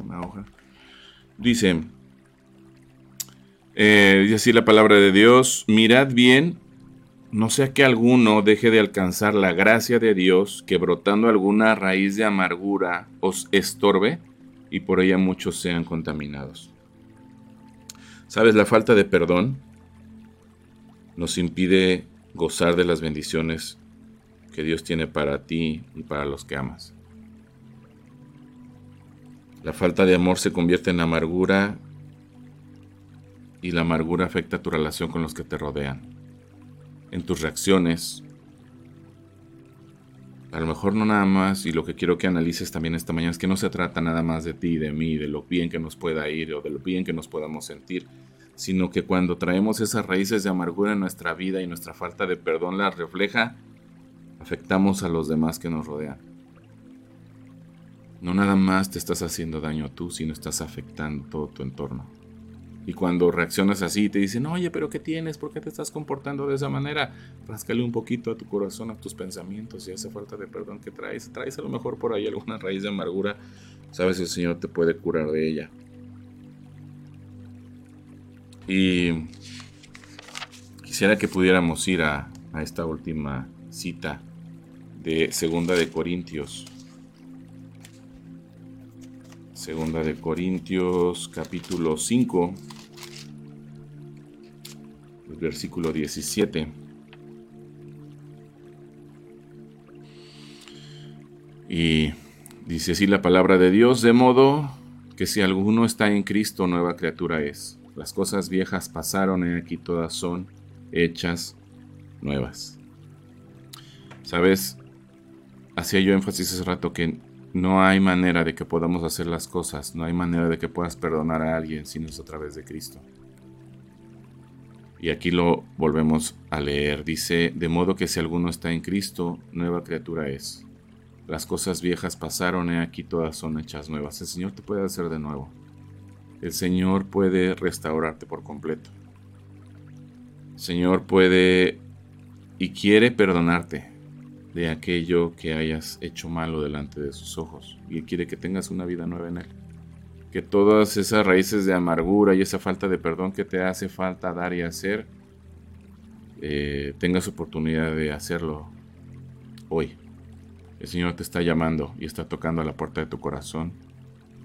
una hoja. Dice, eh, dice así la palabra de Dios, mirad bien, no sea que alguno deje de alcanzar la gracia de Dios, que brotando alguna raíz de amargura os estorbe y por ella muchos sean contaminados. ¿Sabes? La falta de perdón nos impide gozar de las bendiciones que Dios tiene para ti y para los que amas. La falta de amor se convierte en amargura y la amargura afecta tu relación con los que te rodean, en tus reacciones. A lo mejor no nada más, y lo que quiero que analices también esta mañana es que no se trata nada más de ti, de mí, de lo bien que nos pueda ir o de lo bien que nos podamos sentir, sino que cuando traemos esas raíces de amargura en nuestra vida y nuestra falta de perdón las refleja afectamos a los demás que nos rodean. No nada más te estás haciendo daño tú, sino estás afectando todo tu entorno. Y cuando reaccionas así te dicen, oye, pero ¿qué tienes? ¿Por qué te estás comportando de esa manera? Ráscale un poquito a tu corazón, a tus pensamientos y a esa falta de perdón que traes. Traes a lo mejor por ahí alguna raíz de amargura. Sabes, el Señor te puede curar de ella. Y quisiera que pudiéramos ir a, a esta última cita de Segunda de Corintios. Segunda de Corintios capítulo 5, versículo 17. Y dice así la palabra de Dios, de modo que si alguno está en Cristo, nueva criatura es. Las cosas viejas pasaron y aquí todas son hechas nuevas. Sabes, hacía yo énfasis hace rato que no hay manera de que podamos hacer las cosas, no hay manera de que puedas perdonar a alguien si no es a través de Cristo. Y aquí lo volvemos a leer. Dice, de modo que si alguno está en Cristo, nueva criatura es. Las cosas viejas pasaron y aquí todas son hechas nuevas. El Señor te puede hacer de nuevo. El Señor puede restaurarte por completo. El Señor puede y quiere perdonarte de aquello que hayas hecho malo delante de sus ojos y quiere que tengas una vida nueva en Él. Que todas esas raíces de amargura y esa falta de perdón que te hace falta dar y hacer, eh, tengas oportunidad de hacerlo hoy. El Señor te está llamando y está tocando a la puerta de tu corazón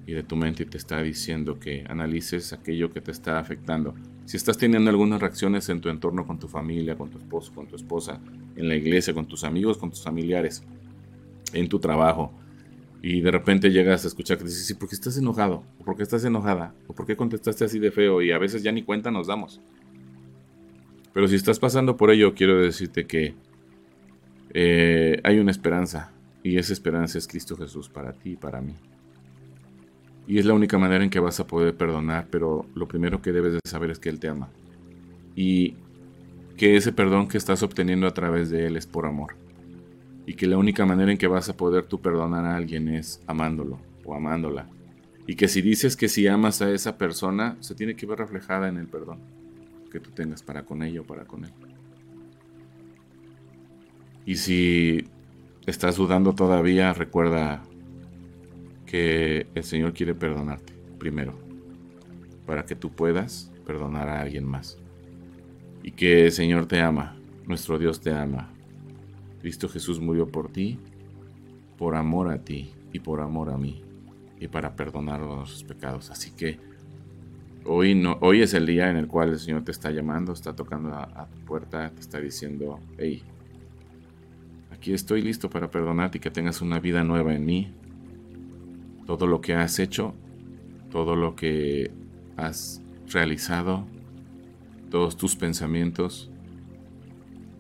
y de tu mente y te está diciendo que analices aquello que te está afectando. Si estás teniendo algunas reacciones en tu entorno con tu familia, con tu esposo, con tu esposa, en la iglesia, con tus amigos, con tus familiares, en tu trabajo, y de repente llegas a escuchar que dices, sí, ¿por qué estás enojado? ¿O por qué estás enojada? ¿O por qué contestaste así de feo? Y a veces ya ni cuenta nos damos. Pero si estás pasando por ello, quiero decirte que eh, hay una esperanza. Y esa esperanza es Cristo Jesús para ti y para mí. Y es la única manera en que vas a poder perdonar, pero lo primero que debes de saber es que Él te ama. Y que ese perdón que estás obteniendo a través de Él es por amor y que la única manera en que vas a poder tú perdonar a alguien es amándolo o amándola. Y que si dices que si amas a esa persona, se tiene que ver reflejada en el perdón que tú tengas para con ella o para con él. Y si estás dudando todavía, recuerda que el Señor quiere perdonarte primero, para que tú puedas perdonar a alguien más. Y que el Señor te ama, nuestro Dios te ama, Cristo Jesús murió por ti, por amor a ti y por amor a mí, y para perdonar nuestros pecados. Así que hoy, no, hoy es el día en el cual el Señor te está llamando, está tocando a, tu puerta, te está diciendo, hey, aquí estoy listo para perdonarte y que tengas una vida nueva en mí. Todo lo que has hecho, todo lo que has realizado, todos tus pensamientos,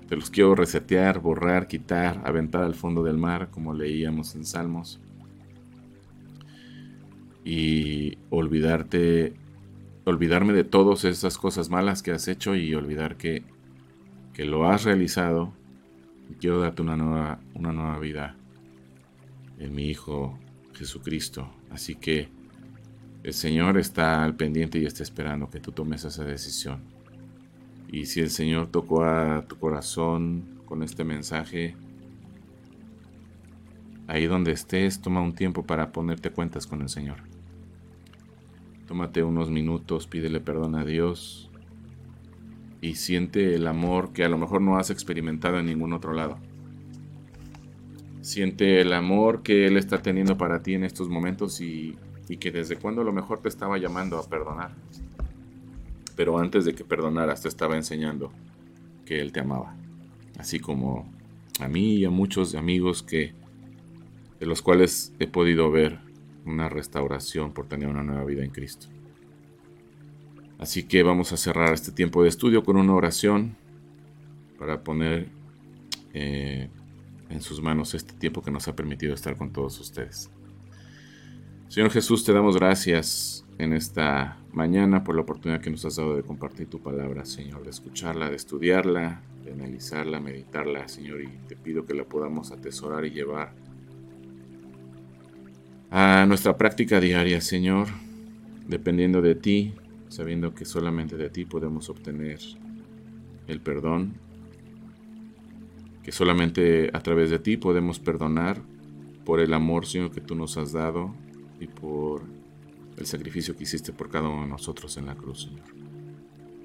te los quiero resetear, borrar, quitar, aventar al fondo del mar, como leíamos en Salmos. Y olvidarte, olvidarme de todas esas cosas malas que has hecho y olvidar que, que lo has realizado. Y quiero darte una nueva, una nueva vida en mi Hijo Jesucristo. Así que el Señor está al pendiente y está esperando que tú tomes esa decisión. Y si el Señor tocó a tu corazón con este mensaje, ahí donde estés, toma un tiempo para ponerte cuentas con el Señor. Tómate unos minutos, pídele perdón a Dios y siente el amor que a lo mejor no has experimentado en ningún otro lado. Siente el amor que Él está teniendo para ti en estos momentos y, y que desde cuando a lo mejor te estaba llamando a perdonar pero antes de que perdonaras te estaba enseñando que Él te amaba. Así como a mí y a muchos amigos que de los cuales he podido ver una restauración por tener una nueva vida en Cristo. Así que vamos a cerrar este tiempo de estudio con una oración para poner eh, en sus manos este tiempo que nos ha permitido estar con todos ustedes. Señor Jesús, te damos gracias en esta mañana por la oportunidad que nos has dado de compartir tu palabra, Señor, de escucharla, de estudiarla, de analizarla, meditarla, Señor, y te pido que la podamos atesorar y llevar a nuestra práctica diaria, Señor, dependiendo de ti, sabiendo que solamente de ti podemos obtener el perdón, que solamente a través de ti podemos perdonar por el amor, Señor, que tú nos has dado y por el sacrificio que hiciste por cada uno de nosotros en la cruz, Señor.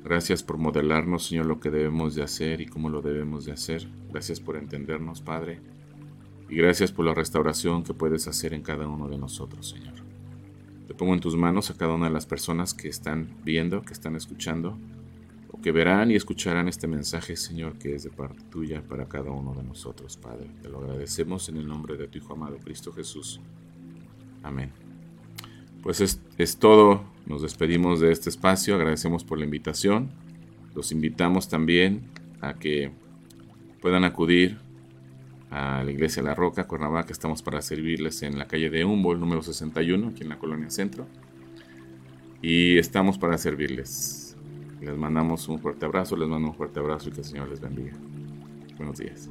Gracias por modelarnos, Señor, lo que debemos de hacer y cómo lo debemos de hacer. Gracias por entendernos, Padre. Y gracias por la restauración que puedes hacer en cada uno de nosotros, Señor. Te pongo en tus manos a cada una de las personas que están viendo, que están escuchando, o que verán y escucharán este mensaje, Señor, que es de parte tuya para cada uno de nosotros, Padre. Te lo agradecemos en el nombre de tu Hijo amado, Cristo Jesús. Amén. Pues es, todo. Nos despedimos de este espacio. Agradecemos por la invitación. Los invitamos también a que puedan acudir a la Iglesia La Roca, Cuernavaca. Estamos para servirles en la calle de Humboldt, número 61, aquí en la colonia Centro. Y estamos para servirles. Les mandamos un fuerte abrazo, les mando un fuerte abrazo y que el Señor les bendiga. Buenos días.